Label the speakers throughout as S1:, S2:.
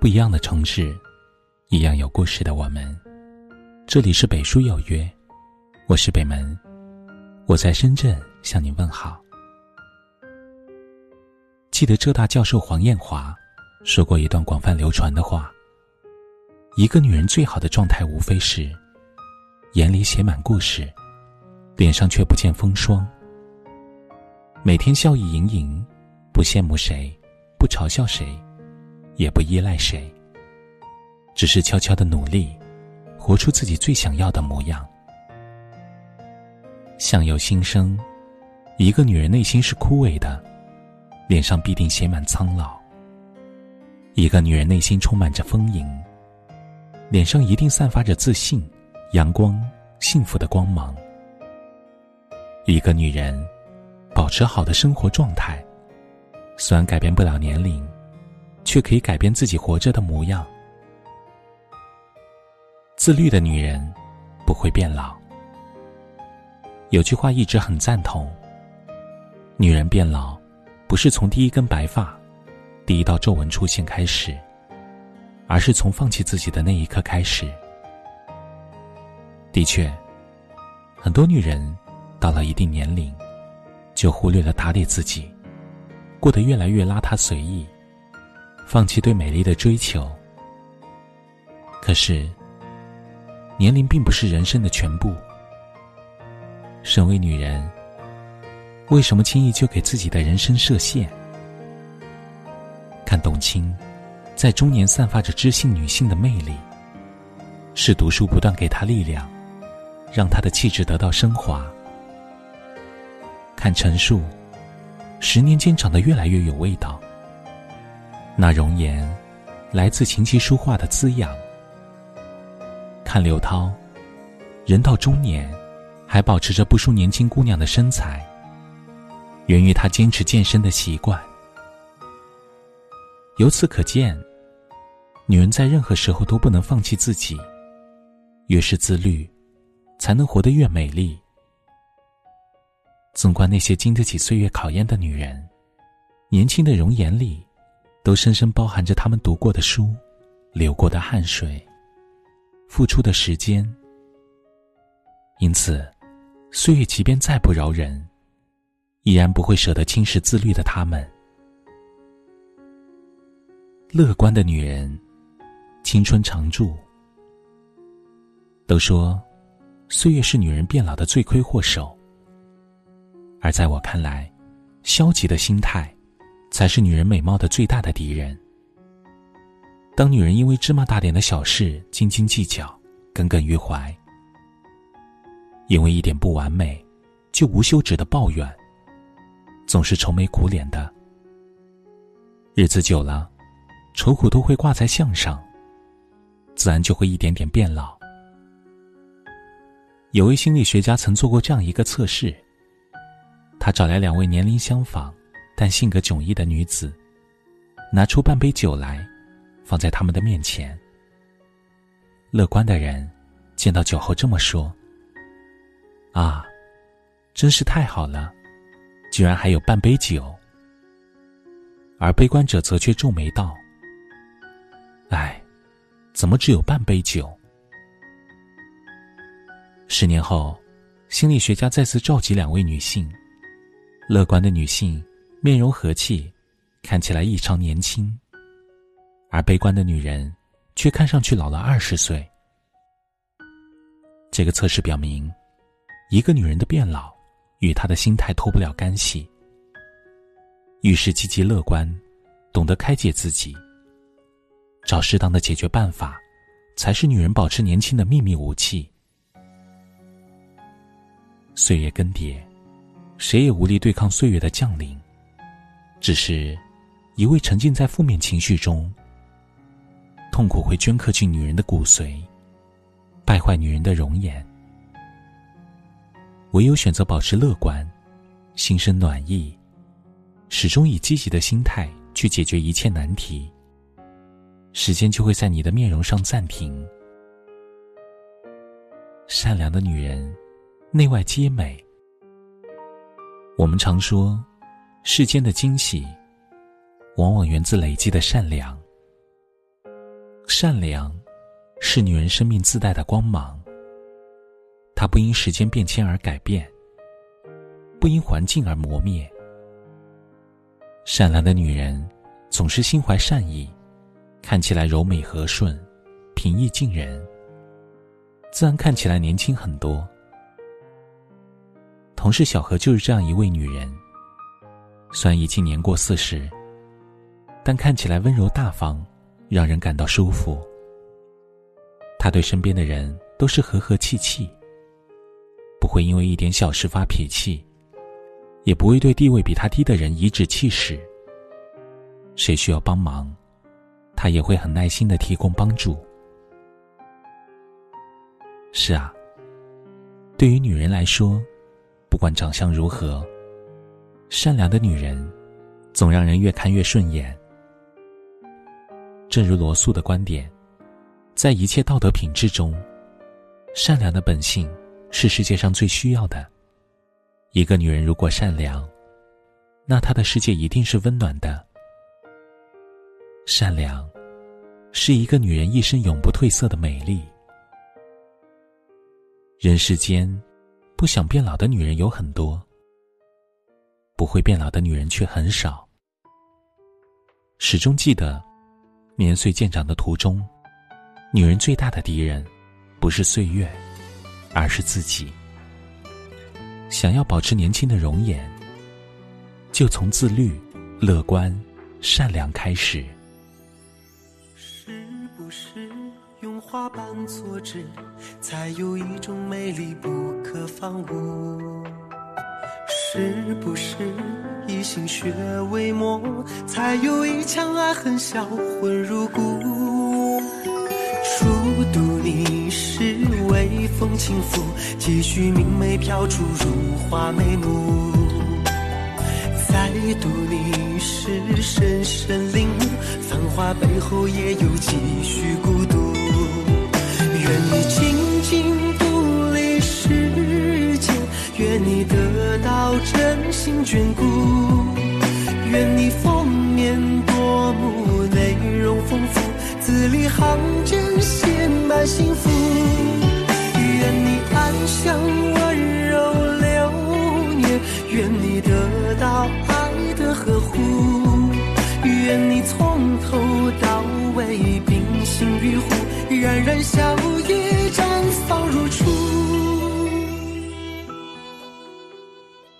S1: 不一样的城市，一样有故事的我们。这里是北书有约，我是北门，我在深圳向你问好。记得浙大教授黄艳华说过一段广泛流传的话：一个女人最好的状态，无非是眼里写满故事，脸上却不见风霜，每天笑意盈盈，不羡慕谁，不嘲笑谁。也不依赖谁，只是悄悄的努力，活出自己最想要的模样。相由心生，一个女人内心是枯萎的，脸上必定写满苍老；一个女人内心充满着丰盈，脸上一定散发着自信、阳光、幸福的光芒。一个女人保持好的生活状态，虽然改变不了年龄。却可以改变自己活着的模样。自律的女人不会变老。有句话一直很赞同：女人变老，不是从第一根白发、第一道皱纹出现开始，而是从放弃自己的那一刻开始。的确，很多女人到了一定年龄，就忽略了打理自己，过得越来越邋遢随意。放弃对美丽的追求，可是，年龄并不是人生的全部。身为女人，为什么轻易就给自己的人生设限？看董卿，在中年散发着知性女性的魅力，是读书不断给她力量，让她的气质得到升华。看陈数，十年间长得越来越有味道。那容颜，来自琴棋书画的滋养。看刘涛，人到中年，还保持着不输年轻姑娘的身材，源于她坚持健身的习惯。由此可见，女人在任何时候都不能放弃自己，越是自律，才能活得越美丽。纵观那些经得起岁月考验的女人，年轻的容颜里。都深深包含着他们读过的书、流过的汗水、付出的时间。因此，岁月即便再不饶人，依然不会舍得轻视自律的他们。乐观的女人，青春常驻。都说，岁月是女人变老的罪魁祸首。而在我看来，消极的心态。才是女人美貌的最大的敌人。当女人因为芝麻大点的小事斤斤计较、耿耿于怀，因为一点不完美就无休止的抱怨，总是愁眉苦脸的，日子久了，愁苦都会挂在相上，自然就会一点点变老。有位心理学家曾做过这样一个测试，他找来两位年龄相仿。但性格迥异的女子，拿出半杯酒来，放在他们的面前。乐观的人见到酒后这么说：“啊，真是太好了，居然还有半杯酒。”而悲观者则却皱眉道：“哎，怎么只有半杯酒？”十年后，心理学家再次召集两位女性，乐观的女性。面容和气，看起来异常年轻；而悲观的女人，却看上去老了二十岁。这个测试表明，一个女人的变老，与她的心态脱不了干系。遇事积极乐观，懂得开解自己，找适当的解决办法，才是女人保持年轻的秘密武器。岁月更迭，谁也无力对抗岁月的降临。只是，一味沉浸在负面情绪中，痛苦会镌刻进女人的骨髓，败坏女人的容颜。唯有选择保持乐观，心生暖意，始终以积极的心态去解决一切难题，时间就会在你的面容上暂停。善良的女人，内外皆美。我们常说。世间的惊喜，往往源自累积的善良。善良，是女人生命自带的光芒。它不因时间变迁而改变，不因环境而磨灭。善良的女人总是心怀善意，看起来柔美和顺、平易近人，自然看起来年轻很多。同事小何就是这样一位女人，虽然已经年过四十，但看起来温柔大方，让人感到舒服。他对身边的人都是和和气气。不会因为一点小事发脾气，也不会对地位比他低的人颐指气使。谁需要帮忙，他也会很耐心的提供帮助。是啊，对于女人来说，不管长相如何，善良的女人总让人越看越顺眼。正如罗素的观点，在一切道德品质中，善良的本性。是世界上最需要的。一个女人如果善良，那她的世界一定是温暖的。善良，是一个女人一生永不褪色的美丽。人世间，不想变老的女人有很多，不会变老的女人却很少。始终记得，年岁渐长的途中，女人最大的敌人，不是岁月。而是自己。想要保持年轻的容颜，就从自律、乐观、善良开始。
S2: 是不是用花瓣做纸，才有一种美丽不可方物？是不是以心血为墨，才有一腔爱恨销魂入骨？初读你是。微风轻拂，几许明媚飘出如花眉目。再读你时，深深领悟，繁华背后也有几许孤独。到真心眷顾，愿你封面夺目，内容丰富，字里行间写满幸福。愿你安详温柔流年，愿你得到爱的呵护，愿你从头到尾冰心玉壶，冉冉笑意绽放如初。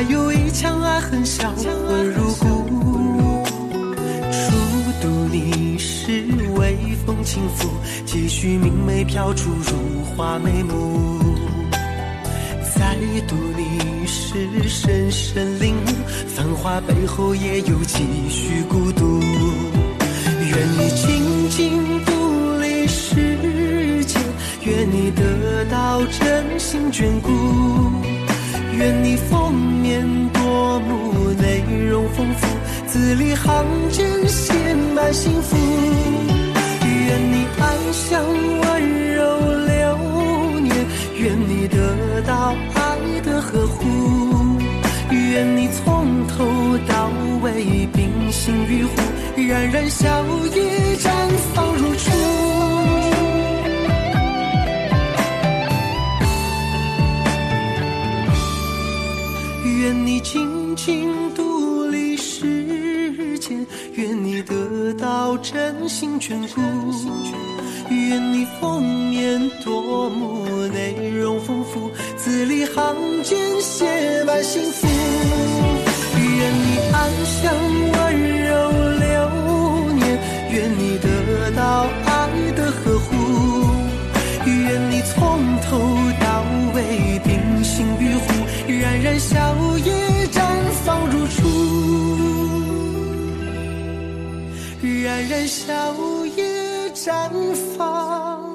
S2: 才有一腔爱恨销魂入骨？初读你时，微风轻拂，几许明媚飘出如花眉目。再读你时，深深领悟，繁华背后也有几许孤独。愿你静静独立世间，愿你得到真心眷顾，愿你封面夺目，内容丰富，字里行间写满幸福。愿你安详温柔流年，愿你得到爱。的呵护，愿你从头到尾冰心玉壶，冉冉笑靥绽放如初。心眷顾，愿你封面夺目，内容丰富。字里行间写满幸福，冉冉笑靥绽放。